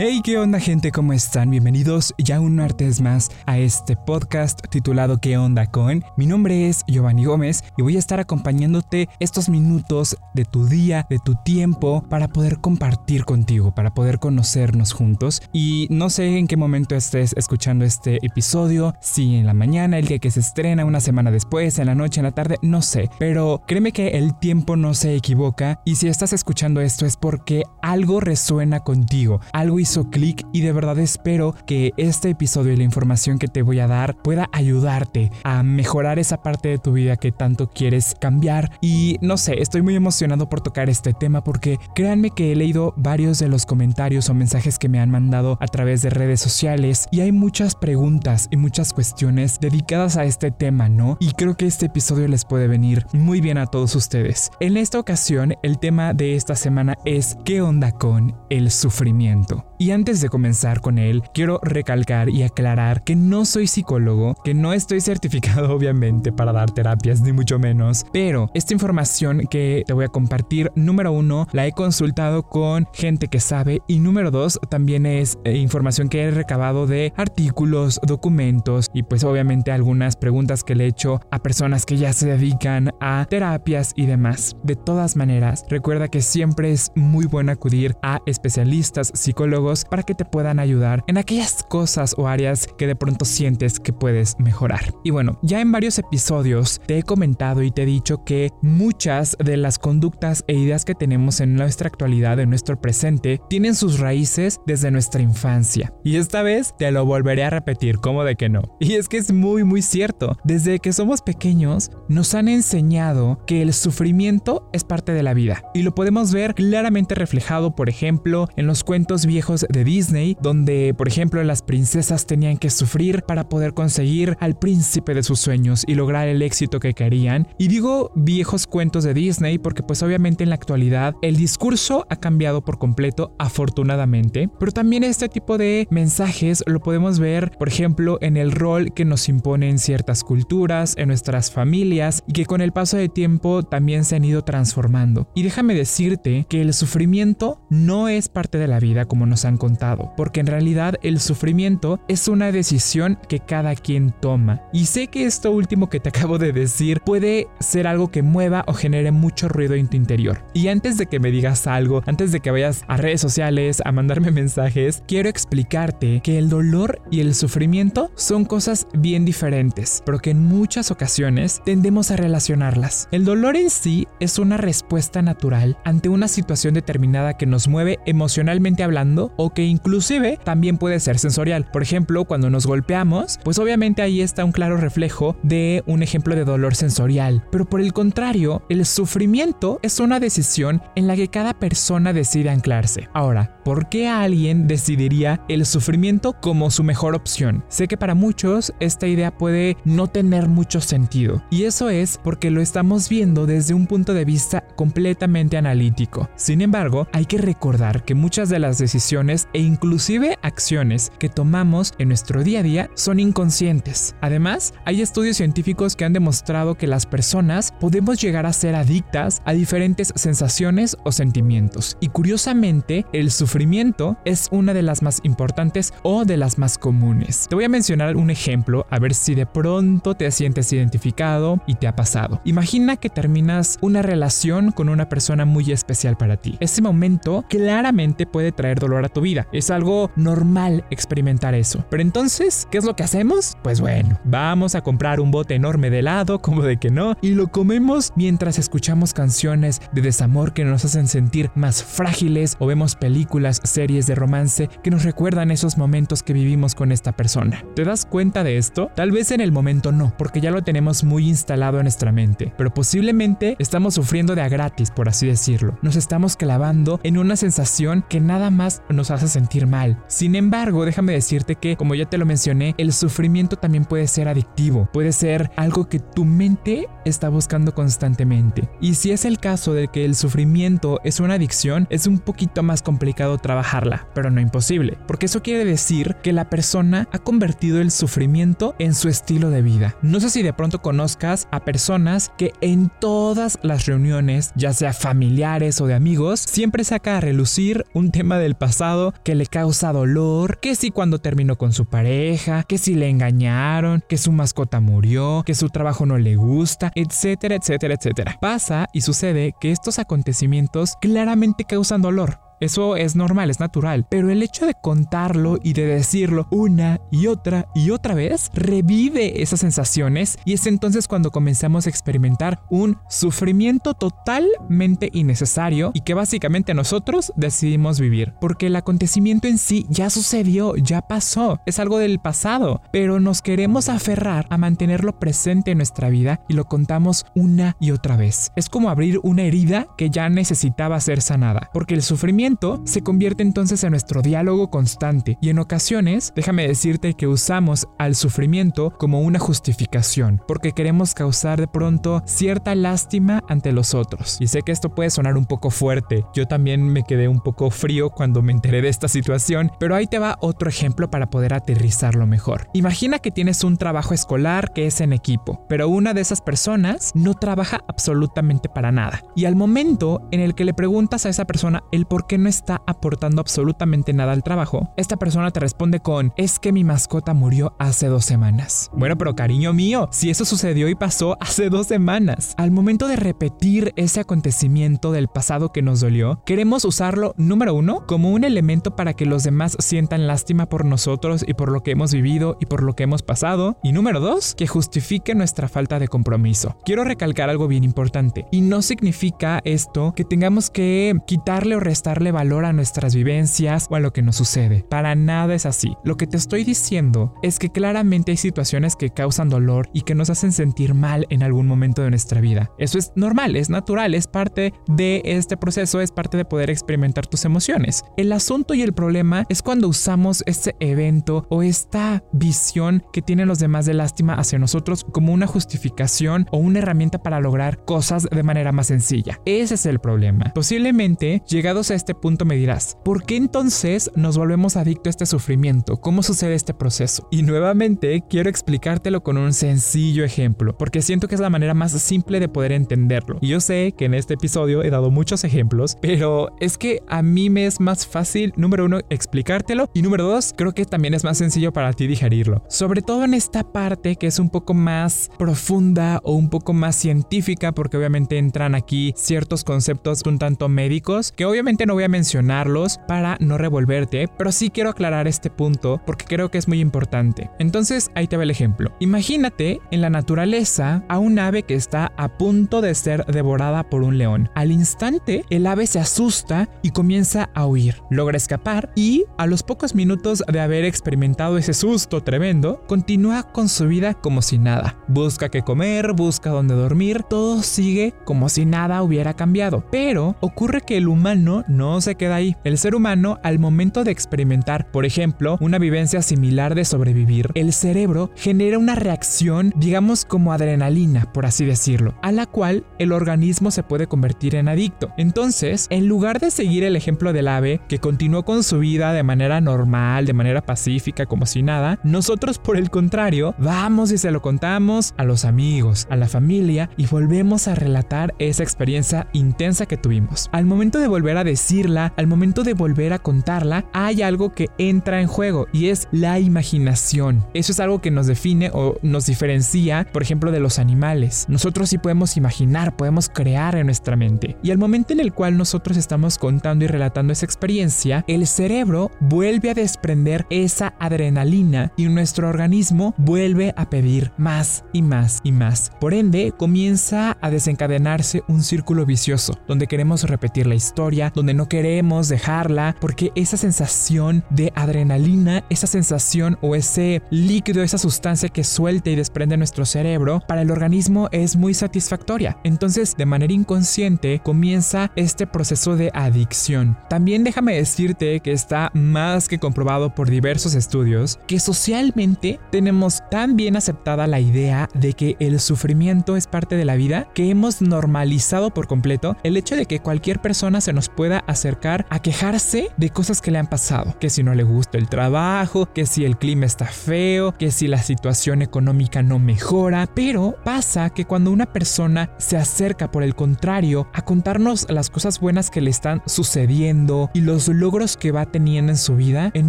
Hey, ¿qué onda gente? ¿Cómo están? Bienvenidos ya un martes más a este podcast titulado ¿Qué onda con? Mi nombre es Giovanni Gómez y voy a estar acompañándote estos minutos de tu día, de tu tiempo, para poder compartir contigo, para poder conocernos juntos. Y no sé en qué momento estés escuchando este episodio, si en la mañana, el día que se estrena, una semana después, en la noche, en la tarde, no sé. Pero créeme que el tiempo no se equivoca y si estás escuchando esto es porque algo resuena contigo, algo hizo clic y de verdad espero que este episodio y la información que te voy a dar pueda ayudarte a mejorar esa parte de tu vida que tanto quieres cambiar. Y no sé, estoy muy emocionado por tocar este tema porque créanme que he leído varios de los comentarios o mensajes que me han mandado a través de redes sociales y hay muchas preguntas y muchas cuestiones dedicadas a este tema, ¿no? Y creo que este episodio les puede venir muy bien a todos ustedes. En esta ocasión, el tema de esta semana es ¿qué onda con el sufrimiento? Y antes de comenzar con él, quiero recalcar y aclarar que no soy psicólogo, que no estoy certificado obviamente para dar terapias, ni mucho menos, pero esta información que te voy a compartir, número uno, la he consultado con gente que sabe y número dos, también es eh, información que he recabado de artículos, documentos y pues obviamente algunas preguntas que le he hecho a personas que ya se dedican a terapias y demás. De todas maneras, recuerda que siempre es muy bueno acudir a especialistas, psicólogos, para que te puedan ayudar en aquellas cosas o áreas que de pronto sientes que puedes mejorar. Y bueno, ya en varios episodios te he comentado y te he dicho que muchas de las conductas e ideas que tenemos en nuestra actualidad, en nuestro presente, tienen sus raíces desde nuestra infancia. Y esta vez te lo volveré a repetir, como de que no. Y es que es muy muy cierto. Desde que somos pequeños nos han enseñado que el sufrimiento es parte de la vida. Y lo podemos ver claramente reflejado, por ejemplo, en los cuentos viejos de Disney, donde por ejemplo las princesas tenían que sufrir para poder conseguir al príncipe de sus sueños y lograr el éxito que querían. Y digo viejos cuentos de Disney porque pues obviamente en la actualidad el discurso ha cambiado por completo afortunadamente, pero también este tipo de mensajes lo podemos ver por ejemplo en el rol que nos imponen ciertas culturas, en nuestras familias y que con el paso de tiempo también se han ido transformando. Y déjame decirte que el sufrimiento no es parte de la vida como nos han contado, porque en realidad el sufrimiento es una decisión que cada quien toma. Y sé que esto último que te acabo de decir puede ser algo que mueva o genere mucho ruido en tu interior. Y antes de que me digas algo, antes de que vayas a redes sociales a mandarme mensajes, quiero explicarte que el dolor y el sufrimiento son cosas bien diferentes, pero que en muchas ocasiones tendemos a relacionarlas. El dolor en sí es una respuesta natural ante una situación determinada que nos mueve emocionalmente hablando o que inclusive también puede ser sensorial. Por ejemplo, cuando nos golpeamos, pues obviamente ahí está un claro reflejo de un ejemplo de dolor sensorial. Pero por el contrario, el sufrimiento es una decisión en la que cada persona decide anclarse. Ahora, ¿por qué alguien decidiría el sufrimiento como su mejor opción? Sé que para muchos esta idea puede no tener mucho sentido. Y eso es porque lo estamos viendo desde un punto de vista completamente analítico. Sin embargo, hay que recordar que muchas de las decisiones e inclusive acciones que tomamos en nuestro día a día son inconscientes. Además, hay estudios científicos que han demostrado que las personas podemos llegar a ser adictas a diferentes sensaciones o sentimientos. Y curiosamente, el sufrimiento es una de las más importantes o de las más comunes. Te voy a mencionar un ejemplo a ver si de pronto te sientes identificado y te ha pasado. Imagina que terminas una relación con una persona muy especial para ti. Ese momento claramente puede traer dolor a tu vida. Es algo normal experimentar eso. Pero entonces, ¿qué es lo que hacemos? Pues bueno, vamos a comprar un bote enorme de helado, como de que no, y lo comemos mientras escuchamos canciones de desamor que nos hacen sentir más frágiles o vemos películas, series de romance que nos recuerdan esos momentos que vivimos con esta persona. ¿Te das cuenta de esto? Tal vez en el momento no, porque ya lo tenemos muy instalado en nuestra mente, pero posiblemente estamos sufriendo de a gratis, por así decirlo. Nos estamos clavando en una sensación que nada más nos hace sentir mal. Sin embargo, déjame decirte que, como ya te lo mencioné, el sufrimiento también puede ser adictivo, puede ser algo que tu mente está buscando constantemente. Y si es el caso de que el sufrimiento es una adicción, es un poquito más complicado trabajarla, pero no imposible, porque eso quiere decir que la persona ha convertido el sufrimiento en su estilo de vida. No sé si de pronto conozcas a personas que en todas las reuniones, ya sea familiares o de amigos, siempre saca a relucir un tema del pasado que le causa dolor, que si cuando terminó con su pareja, que si le engañaron, que su mascota murió, que su trabajo no le gusta, etcétera, etcétera, etcétera. Pasa y sucede que estos acontecimientos claramente causan dolor. Eso es normal, es natural, pero el hecho de contarlo y de decirlo una y otra y otra vez revive esas sensaciones y es entonces cuando comenzamos a experimentar un sufrimiento totalmente innecesario y que básicamente nosotros decidimos vivir, porque el acontecimiento en sí ya sucedió, ya pasó, es algo del pasado, pero nos queremos aferrar a mantenerlo presente en nuestra vida y lo contamos una y otra vez. Es como abrir una herida que ya necesitaba ser sanada, porque el sufrimiento se convierte entonces en nuestro diálogo constante y en ocasiones, déjame decirte que usamos al sufrimiento como una justificación, porque queremos causar de pronto cierta lástima ante los otros. Y sé que esto puede sonar un poco fuerte, yo también me quedé un poco frío cuando me enteré de esta situación, pero ahí te va otro ejemplo para poder aterrizarlo mejor. Imagina que tienes un trabajo escolar que es en equipo, pero una de esas personas no trabaja absolutamente para nada. Y al momento en el que le preguntas a esa persona el por qué no está aportando absolutamente nada al trabajo, esta persona te responde con, es que mi mascota murió hace dos semanas. Bueno, pero cariño mío, si eso sucedió y pasó hace dos semanas, al momento de repetir ese acontecimiento del pasado que nos dolió, queremos usarlo, número uno, como un elemento para que los demás sientan lástima por nosotros y por lo que hemos vivido y por lo que hemos pasado. Y número dos, que justifique nuestra falta de compromiso. Quiero recalcar algo bien importante, y no significa esto que tengamos que quitarle o restarle valor a nuestras vivencias o a lo que nos sucede. Para nada es así. Lo que te estoy diciendo es que claramente hay situaciones que causan dolor y que nos hacen sentir mal en algún momento de nuestra vida. Eso es normal, es natural, es parte de este proceso, es parte de poder experimentar tus emociones. El asunto y el problema es cuando usamos este evento o esta visión que tienen los demás de lástima hacia nosotros como una justificación o una herramienta para lograr cosas de manera más sencilla. Ese es el problema. Posiblemente, llegados a este punto me dirás, ¿por qué entonces nos volvemos adictos a este sufrimiento? ¿Cómo sucede este proceso? Y nuevamente quiero explicártelo con un sencillo ejemplo, porque siento que es la manera más simple de poder entenderlo. Y yo sé que en este episodio he dado muchos ejemplos, pero es que a mí me es más fácil, número uno, explicártelo y número dos, creo que también es más sencillo para ti digerirlo. Sobre todo en esta parte que es un poco más profunda o un poco más científica, porque obviamente entran aquí ciertos conceptos un tanto médicos que obviamente no voy a mencionarlos para no revolverte, pero sí quiero aclarar este punto porque creo que es muy importante. Entonces, ahí te va el ejemplo. Imagínate en la naturaleza a un ave que está a punto de ser devorada por un león. Al instante, el ave se asusta y comienza a huir. Logra escapar y, a los pocos minutos de haber experimentado ese susto tremendo, continúa con su vida como si nada. Busca qué comer, busca dónde dormir, todo sigue como si nada hubiera cambiado. Pero ocurre que el humano no se queda ahí. El ser humano, al momento de experimentar, por ejemplo, una vivencia similar de sobrevivir, el cerebro genera una reacción, digamos como adrenalina, por así decirlo, a la cual el organismo se puede convertir en adicto. Entonces, en lugar de seguir el ejemplo del ave, que continuó con su vida de manera normal, de manera pacífica, como si nada, nosotros por el contrario, vamos y se lo contamos a los amigos, a la familia y volvemos a relatar esa experiencia intensa que tuvimos. Al momento de volver a decir al momento de volver a contarla, hay algo que entra en juego y es la imaginación. Eso es algo que nos define o nos diferencia, por ejemplo, de los animales. Nosotros sí podemos imaginar, podemos crear en nuestra mente. Y al momento en el cual nosotros estamos contando y relatando esa experiencia, el cerebro vuelve a desprender esa adrenalina y nuestro organismo vuelve a pedir más y más y más. Por ende, comienza a desencadenarse un círculo vicioso, donde queremos repetir la historia, donde no queremos dejarla porque esa sensación de adrenalina, esa sensación o ese líquido, esa sustancia que suelta y desprende nuestro cerebro, para el organismo es muy satisfactoria. Entonces, de manera inconsciente, comienza este proceso de adicción. También déjame decirte que está más que comprobado por diversos estudios que socialmente tenemos tan bien aceptada la idea de que el sufrimiento es parte de la vida que hemos normalizado por completo el hecho de que cualquier persona se nos pueda acercar a quejarse de cosas que le han pasado, que si no le gusta el trabajo, que si el clima está feo, que si la situación económica no mejora, pero pasa que cuando una persona se acerca por el contrario a contarnos las cosas buenas que le están sucediendo y los logros que va teniendo en su vida, en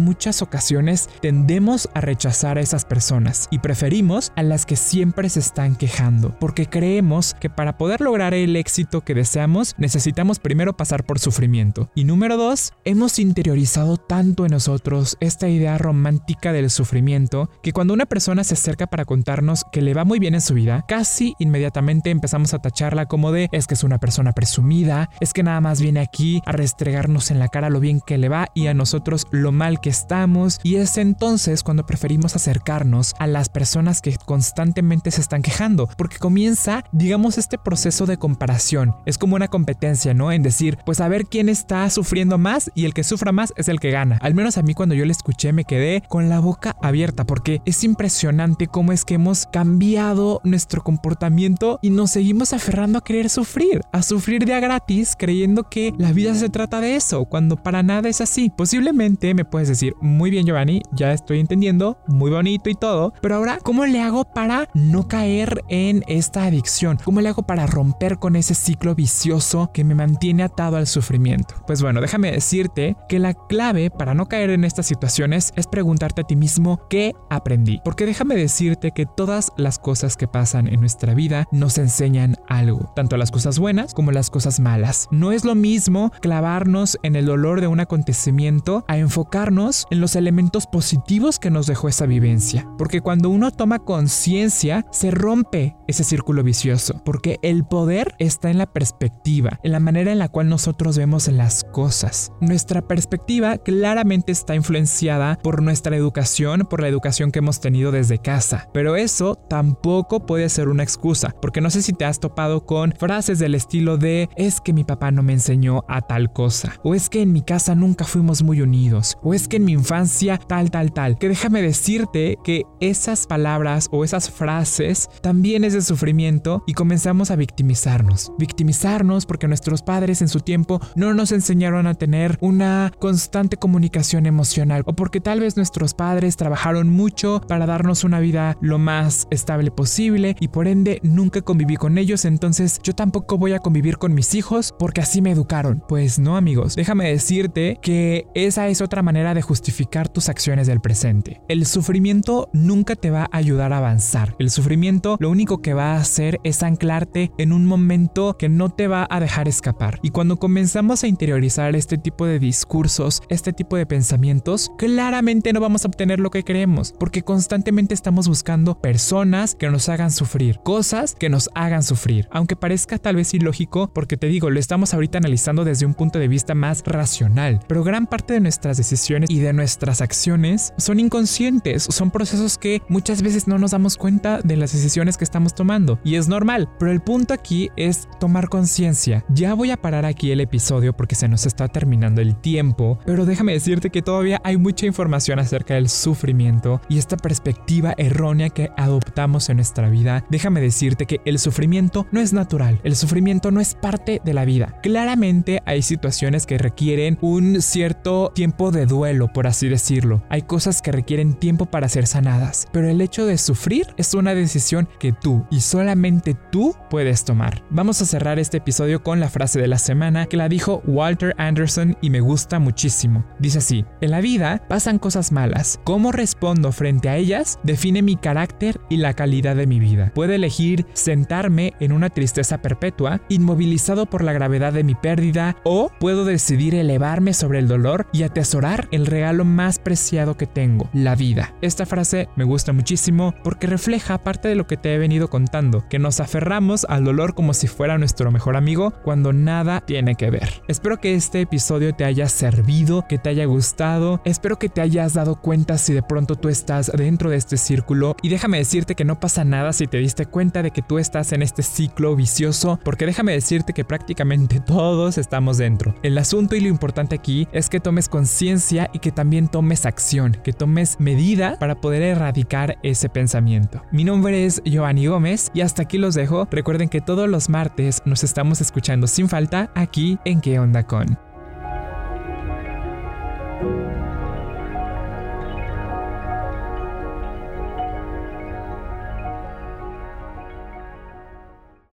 muchas ocasiones tendemos a rechazar a esas personas y preferimos a las que siempre se están quejando, porque creemos que para poder lograr el éxito que deseamos necesitamos primero pasar por sufrimiento. Y número dos, hemos interiorizado tanto en nosotros esta idea romántica del sufrimiento que cuando una persona se acerca para contarnos que le va muy bien en su vida, casi inmediatamente empezamos a tacharla como de es que es una persona presumida, es que nada más viene aquí a restregarnos en la cara lo bien que le va y a nosotros lo mal que estamos y es entonces cuando preferimos acercarnos a las personas que constantemente se están quejando, porque comienza, digamos, este proceso de comparación. Es como una competencia, ¿no? En decir, pues a ver quién está sufriendo más y el que sufra más es el que gana. Al menos a mí cuando yo le escuché me quedé con la boca abierta porque es impresionante cómo es que hemos cambiado nuestro comportamiento y nos seguimos aferrando a querer sufrir, a sufrir de a gratis creyendo que la vida se trata de eso, cuando para nada es así. Posiblemente me puedes decir, muy bien Giovanni, ya estoy entendiendo, muy bonito y todo, pero ahora, ¿cómo le hago para no caer en esta adicción? ¿Cómo le hago para romper con ese ciclo vicioso que me mantiene atado al sufrimiento? Pues bueno, déjame decirte que la clave para no caer en estas situaciones es preguntarte a ti mismo qué aprendí. Porque déjame decirte que todas las cosas que pasan en nuestra vida nos enseñan algo, tanto las cosas buenas como las cosas malas. No es lo mismo clavarnos en el dolor de un acontecimiento a enfocarnos en los elementos positivos que nos dejó esa vivencia. Porque cuando uno toma conciencia, se rompe ese círculo vicioso, porque el poder está en la perspectiva, en la manera en la cual nosotros vemos las cosas. Nuestra perspectiva claramente está influenciada por nuestra educación, por la educación que hemos tenido desde casa, pero eso tampoco puede ser una excusa, porque no sé si te has topado con frases del estilo de es que mi papá no me enseñó a tal cosa, o es que en mi casa nunca fuimos muy unidos, o es que en mi infancia tal, tal, tal, que déjame decirte que esas palabras o esas frases también es de sufrimiento y comenzamos a victimizarnos, victimizarnos porque nuestros padres en su tiempo no nos enseñaron a tener una constante comunicación emocional, o porque tal vez nuestros padres trabajaron mucho para darnos una vida lo más estable posible y por ende nunca conviví con ellos, entonces yo tampoco voy a convivir con mis hijos porque así me educaron. Pues no amigos, déjame decirte que esa es otra manera de justificar tus acciones del presente. El sufrimiento nunca te va a ayudar a avanzar. El sufrimiento lo único que va a hacer es anclarte en un momento que no te va a dejar escapar. Y cuando comenzamos a interiorizar este tipo de discursos, este tipo de pensamientos, claramente no vamos a obtener lo que queremos, porque constantemente estamos buscando personas que nos hagan sufrir, cosas que nos hagan sufrir, aunque parezca tal vez ilógico, porque te digo, lo estamos ahorita analizando desde un punto de vista más racional, pero gran parte de nuestras decisiones y de nuestras acciones son inconscientes, son procesos que muchas veces no nos damos cuenta de las decisiones que estamos tomando, y es normal, pero el punto aquí es tomar conciencia. Ya voy a parar aquí el episodio porque se nos está terminando el tiempo, pero déjame decirte que todavía hay mucha información acerca del sufrimiento y esta perspectiva errónea que adoptamos en nuestra vida. Déjame decirte que el sufrimiento no es natural, el sufrimiento no es parte de la vida. Claramente hay situaciones que requieren un cierto tiempo de duelo, por así decirlo. Hay cosas que requieren tiempo para ser sanadas, pero el hecho de sufrir es una decisión que tú y solamente tú puedes tomar. Vamos a cerrar este episodio con la frase de la semana que la dijo Walter Anderson y me gusta muchísimo. Dice así, en la vida pasan cosas malas. Cómo respondo frente a ellas define mi carácter y la calidad de mi vida. Puedo elegir sentarme en una tristeza perpetua, inmovilizado por la gravedad de mi pérdida, o puedo decidir elevarme sobre el dolor y atesorar el regalo más preciado que tengo, la vida. Esta frase me gusta muchísimo porque refleja parte de lo que te he venido contando, que nos aferramos al dolor como si fuera nuestro mejor amigo cuando nada tiene que ver. Espero que este episodio te haya servido, que te haya gustado, espero que te hayas dado cuenta si de pronto tú estás dentro de este círculo y déjame decirte que no pasa nada si te diste cuenta de que tú estás en este ciclo vicioso, porque déjame decirte que prácticamente todos estamos dentro. El asunto y lo importante aquí es que tomes conciencia y que también tomes acción, que tomes medida para poder erradicar ese pensamiento. Mi nombre es Giovanni Gómez y hasta aquí los dejo. Recuerden que todos los martes nos estamos escuchando sin falta aquí en ¿Qué onda con?